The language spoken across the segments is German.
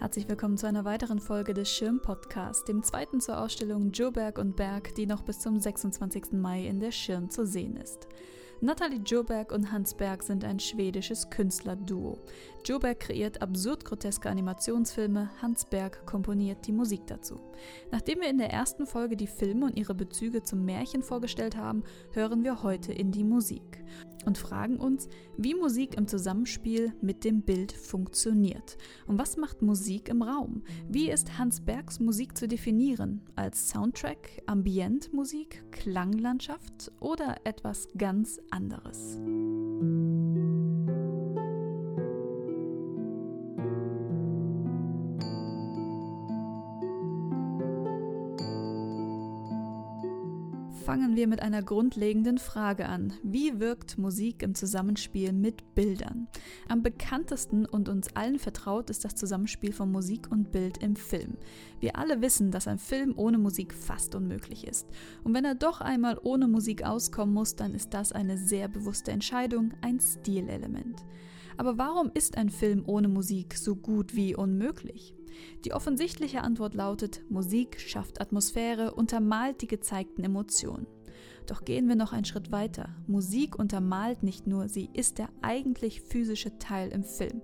Herzlich willkommen zu einer weiteren Folge des Schirm Podcasts, dem zweiten zur Ausstellung Joberg und Berg, die noch bis zum 26. Mai in der Schirn zu sehen ist. Nathalie Joberg und Hans Berg sind ein schwedisches Künstlerduo. Joberg kreiert absurd groteske Animationsfilme, Hans Berg komponiert die Musik dazu. Nachdem wir in der ersten Folge die Filme und ihre Bezüge zum Märchen vorgestellt haben, hören wir heute in die Musik und fragen uns, wie Musik im Zusammenspiel mit dem Bild funktioniert. Und was macht Musik im Raum? Wie ist Hans Bergs Musik zu definieren? Als Soundtrack, Ambientmusik, Klanglandschaft oder etwas ganz anderes? Fangen wir mit einer grundlegenden Frage an. Wie wirkt Musik im Zusammenspiel mit Bildern? Am bekanntesten und uns allen vertraut ist das Zusammenspiel von Musik und Bild im Film. Wir alle wissen, dass ein Film ohne Musik fast unmöglich ist. Und wenn er doch einmal ohne Musik auskommen muss, dann ist das eine sehr bewusste Entscheidung, ein Stilelement. Aber warum ist ein Film ohne Musik so gut wie unmöglich? Die offensichtliche Antwort lautet, Musik schafft Atmosphäre, untermalt die gezeigten Emotionen. Doch gehen wir noch einen Schritt weiter. Musik untermalt nicht nur, sie ist der eigentlich physische Teil im Film.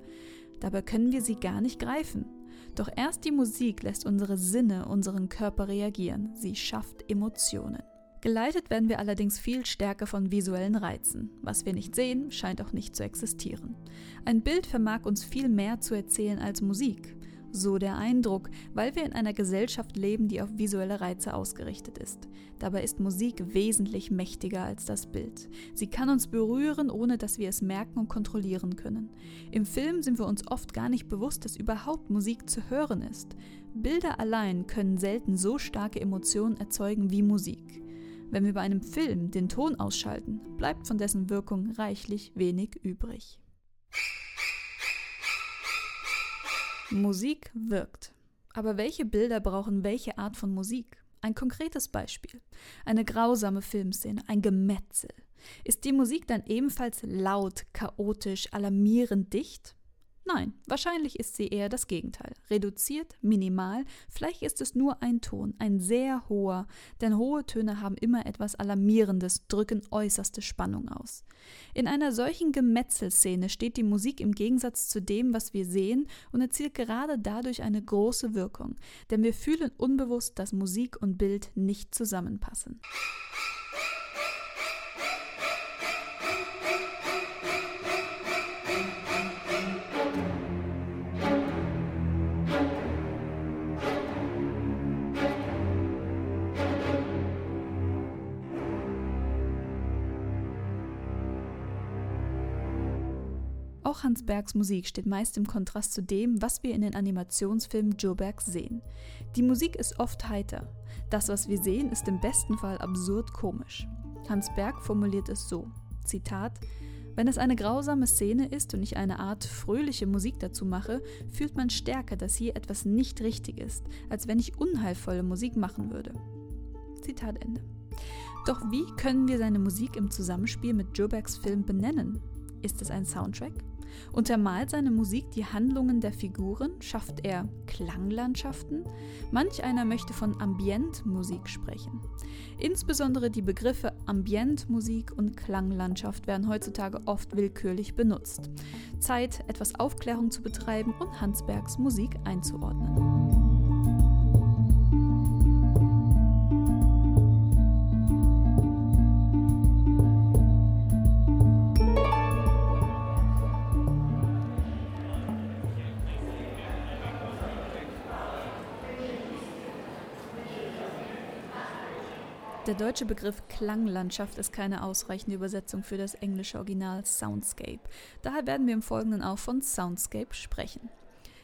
Dabei können wir sie gar nicht greifen. Doch erst die Musik lässt unsere Sinne, unseren Körper reagieren. Sie schafft Emotionen. Geleitet werden wir allerdings viel stärker von visuellen Reizen. Was wir nicht sehen, scheint auch nicht zu existieren. Ein Bild vermag uns viel mehr zu erzählen als Musik. So der Eindruck, weil wir in einer Gesellschaft leben, die auf visuelle Reize ausgerichtet ist. Dabei ist Musik wesentlich mächtiger als das Bild. Sie kann uns berühren, ohne dass wir es merken und kontrollieren können. Im Film sind wir uns oft gar nicht bewusst, dass überhaupt Musik zu hören ist. Bilder allein können selten so starke Emotionen erzeugen wie Musik. Wenn wir bei einem Film den Ton ausschalten, bleibt von dessen Wirkung reichlich wenig übrig. Musik wirkt. Aber welche Bilder brauchen welche Art von Musik? Ein konkretes Beispiel. Eine grausame Filmszene, ein Gemetzel. Ist die Musik dann ebenfalls laut, chaotisch, alarmierend dicht? Nein, wahrscheinlich ist sie eher das Gegenteil. Reduziert, minimal, vielleicht ist es nur ein Ton, ein sehr hoher, denn hohe Töne haben immer etwas Alarmierendes, drücken äußerste Spannung aus. In einer solchen Gemetzelszene steht die Musik im Gegensatz zu dem, was wir sehen und erzielt gerade dadurch eine große Wirkung, denn wir fühlen unbewusst, dass Musik und Bild nicht zusammenpassen. Auch Hans Bergs Musik steht meist im Kontrast zu dem, was wir in den Animationsfilmen Joe Berg sehen. Die Musik ist oft heiter. Das, was wir sehen, ist im besten Fall absurd komisch. Hans Berg formuliert es so: Zitat. Wenn es eine grausame Szene ist und ich eine Art fröhliche Musik dazu mache, fühlt man stärker, dass hier etwas nicht richtig ist, als wenn ich unheilvolle Musik machen würde. Zitat Ende. Doch wie können wir seine Musik im Zusammenspiel mit Jobergs Film benennen? Ist es ein Soundtrack? Untermalt seine Musik die Handlungen der Figuren? Schafft er Klanglandschaften? Manch einer möchte von Ambientmusik sprechen. Insbesondere die Begriffe Ambientmusik und Klanglandschaft werden heutzutage oft willkürlich benutzt. Zeit, etwas Aufklärung zu betreiben und Hansbergs Musik einzuordnen. Der deutsche Begriff Klanglandschaft ist keine ausreichende Übersetzung für das englische Original Soundscape. Daher werden wir im Folgenden auch von Soundscape sprechen.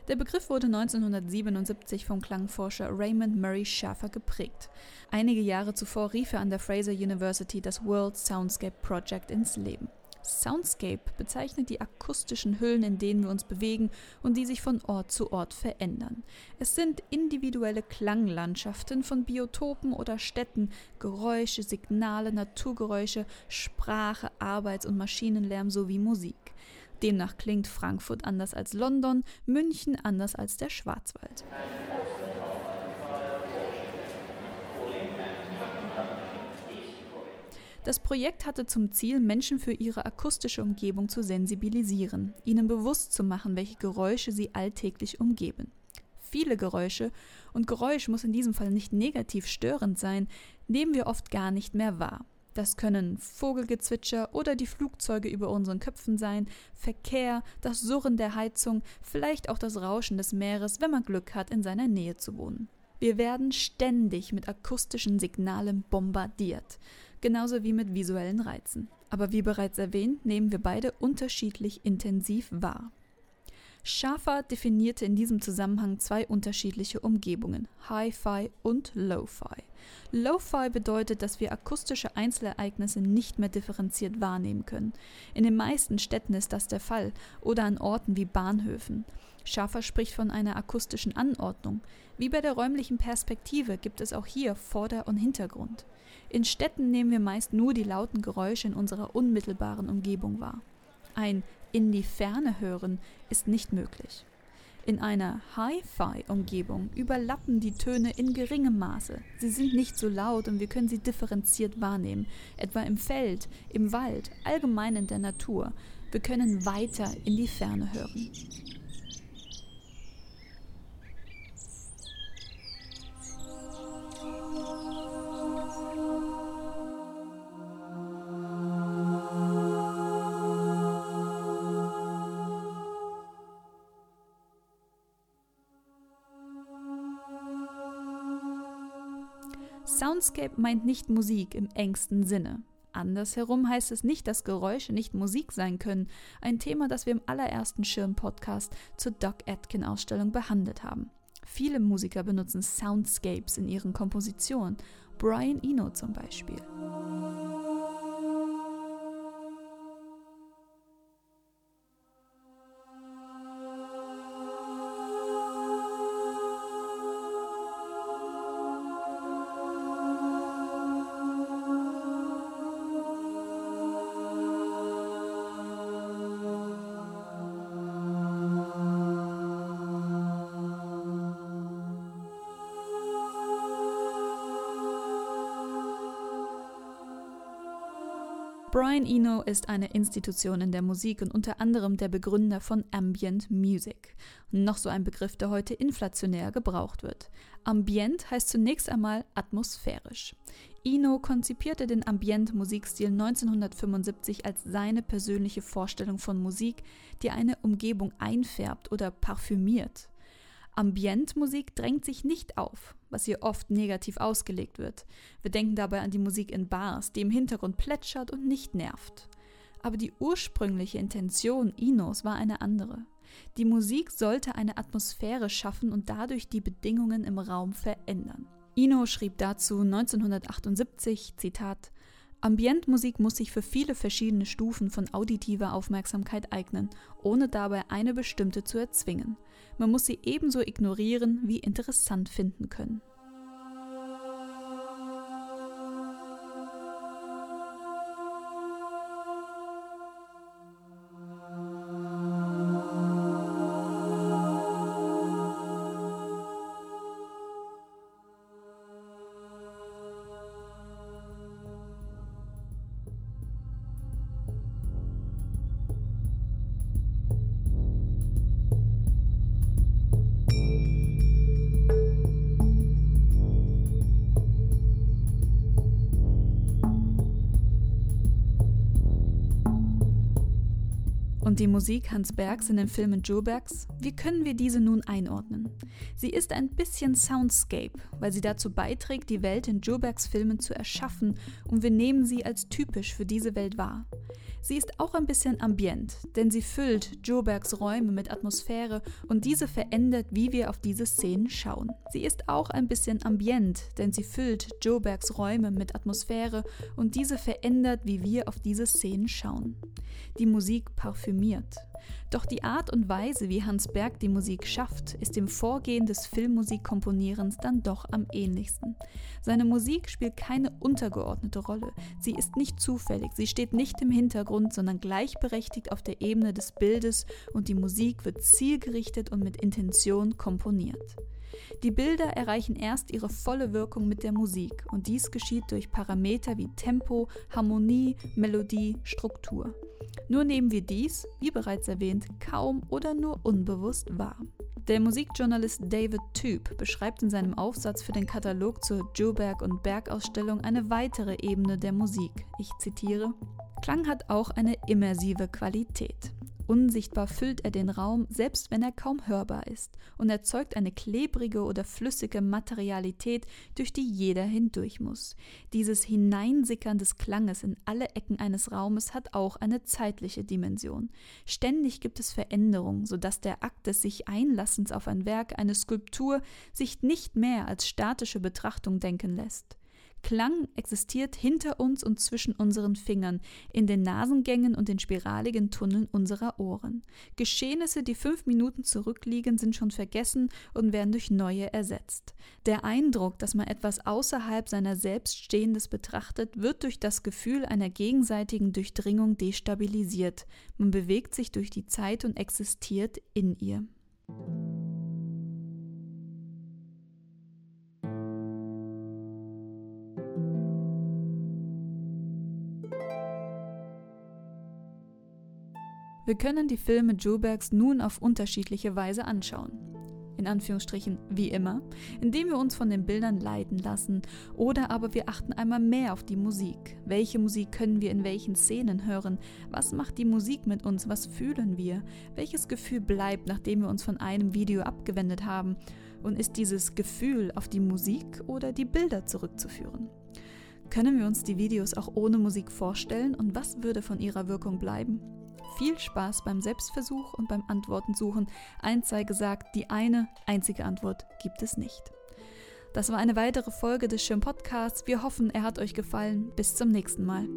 Der Begriff wurde 1977 vom Klangforscher Raymond Murray Schaffer geprägt. Einige Jahre zuvor rief er an der Fraser University das World Soundscape Project ins Leben. Soundscape bezeichnet die akustischen Hüllen, in denen wir uns bewegen und die sich von Ort zu Ort verändern. Es sind individuelle Klanglandschaften von Biotopen oder Städten, Geräusche, Signale, Naturgeräusche, Sprache, Arbeits- und Maschinenlärm sowie Musik. Demnach klingt Frankfurt anders als London, München anders als der Schwarzwald. Das Projekt hatte zum Ziel, Menschen für ihre akustische Umgebung zu sensibilisieren, ihnen bewusst zu machen, welche Geräusche sie alltäglich umgeben. Viele Geräusche, und Geräusch muss in diesem Fall nicht negativ störend sein, nehmen wir oft gar nicht mehr wahr. Das können Vogelgezwitscher oder die Flugzeuge über unseren Köpfen sein, Verkehr, das Surren der Heizung, vielleicht auch das Rauschen des Meeres, wenn man Glück hat, in seiner Nähe zu wohnen. Wir werden ständig mit akustischen Signalen bombardiert genauso wie mit visuellen Reizen. Aber wie bereits erwähnt, nehmen wir beide unterschiedlich intensiv wahr. Schafer definierte in diesem Zusammenhang zwei unterschiedliche Umgebungen, Hi-Fi und Lo-Fi. Lo-Fi bedeutet, dass wir akustische Einzelereignisse nicht mehr differenziert wahrnehmen können. In den meisten Städten ist das der Fall oder an Orten wie Bahnhöfen. Schafer spricht von einer akustischen Anordnung. Wie bei der räumlichen Perspektive gibt es auch hier Vorder- und Hintergrund. In Städten nehmen wir meist nur die lauten Geräusche in unserer unmittelbaren Umgebung wahr. Ein in die Ferne hören ist nicht möglich. In einer Hi-Fi-Umgebung überlappen die Töne in geringem Maße. Sie sind nicht so laut und wir können sie differenziert wahrnehmen, etwa im Feld, im Wald, allgemein in der Natur. Wir können weiter in die Ferne hören. Soundscape meint nicht Musik im engsten Sinne. Andersherum heißt es nicht, dass Geräusche nicht Musik sein können, ein Thema, das wir im allerersten Schirm-Podcast zur Doc Atkin-Ausstellung behandelt haben. Viele Musiker benutzen Soundscapes in ihren Kompositionen, Brian Eno zum Beispiel. Brian Eno ist eine Institution in der Musik und unter anderem der Begründer von Ambient Music. Noch so ein Begriff, der heute inflationär gebraucht wird. Ambient heißt zunächst einmal atmosphärisch. Eno konzipierte den Ambient-Musikstil 1975 als seine persönliche Vorstellung von Musik, die eine Umgebung einfärbt oder parfümiert. Ambientmusik drängt sich nicht auf, was hier oft negativ ausgelegt wird. Wir denken dabei an die Musik in Bars, die im Hintergrund plätschert und nicht nervt. Aber die ursprüngliche Intention Inos war eine andere. Die Musik sollte eine Atmosphäre schaffen und dadurch die Bedingungen im Raum verändern. Ino schrieb dazu 1978, Zitat, Ambientmusik muss sich für viele verschiedene Stufen von auditiver Aufmerksamkeit eignen, ohne dabei eine bestimmte zu erzwingen. Man muss sie ebenso ignorieren wie interessant finden können. Und die Musik Hans Bergs in den Filmen Jobergs, wie können wir diese nun einordnen? Sie ist ein bisschen Soundscape, weil sie dazu beiträgt, die Welt in Jobergs Filmen zu erschaffen und wir nehmen sie als typisch für diese Welt wahr. Sie ist auch ein bisschen ambient, denn sie füllt Jobergs Räume mit Atmosphäre und diese verändert, wie wir auf diese Szenen schauen. Sie ist auch ein bisschen ambient, denn sie füllt Jobergs Räume mit Atmosphäre und diese verändert, wie wir auf diese Szenen schauen. Die Musik parfümiert. Doch die Art und Weise, wie Hans Berg die Musik schafft, ist dem Vorgehen des Filmmusikkomponierens dann doch am ähnlichsten. Seine Musik spielt keine untergeordnete Rolle. Sie ist nicht zufällig, sie steht nicht im Hintergrund, sondern gleichberechtigt auf der Ebene des Bildes und die Musik wird zielgerichtet und mit Intention komponiert. Die Bilder erreichen erst ihre volle Wirkung mit der Musik und dies geschieht durch Parameter wie Tempo, Harmonie, Melodie, Struktur. Nur nehmen wir dies, wie bereits erwähnt, kaum oder nur unbewusst wahr. Der Musikjournalist David Tube beschreibt in seinem Aufsatz für den Katalog zur Joberg und Berg Ausstellung eine weitere Ebene der Musik. Ich zitiere: Klang hat auch eine immersive Qualität. Unsichtbar füllt er den Raum, selbst wenn er kaum hörbar ist, und erzeugt eine klebrige oder flüssige Materialität, durch die jeder hindurch muss. Dieses Hineinsickern des Klanges in alle Ecken eines Raumes hat auch eine zeitliche Dimension. Ständig gibt es Veränderungen, sodass der Akt des sich Einlassens auf ein Werk, eine Skulptur, sich nicht mehr als statische Betrachtung denken lässt. Klang existiert hinter uns und zwischen unseren Fingern, in den Nasengängen und den spiraligen Tunneln unserer Ohren. Geschehnisse, die fünf Minuten zurückliegen, sind schon vergessen und werden durch neue ersetzt. Der Eindruck, dass man etwas außerhalb seiner selbst Stehendes betrachtet, wird durch das Gefühl einer gegenseitigen Durchdringung destabilisiert. Man bewegt sich durch die Zeit und existiert in ihr. Wir können die Filme Jobergs nun auf unterschiedliche Weise anschauen. In Anführungsstrichen wie immer, indem wir uns von den Bildern leiten lassen oder aber wir achten einmal mehr auf die Musik. Welche Musik können wir in welchen Szenen hören? Was macht die Musik mit uns? Was fühlen wir? Welches Gefühl bleibt, nachdem wir uns von einem Video abgewendet haben? Und ist dieses Gefühl auf die Musik oder die Bilder zurückzuführen? Können wir uns die Videos auch ohne Musik vorstellen und was würde von ihrer Wirkung bleiben? Viel Spaß beim Selbstversuch und beim Antworten suchen. Eins sei gesagt, die eine einzige Antwort gibt es nicht. Das war eine weitere Folge des Schirm Podcasts. Wir hoffen, er hat euch gefallen. Bis zum nächsten Mal.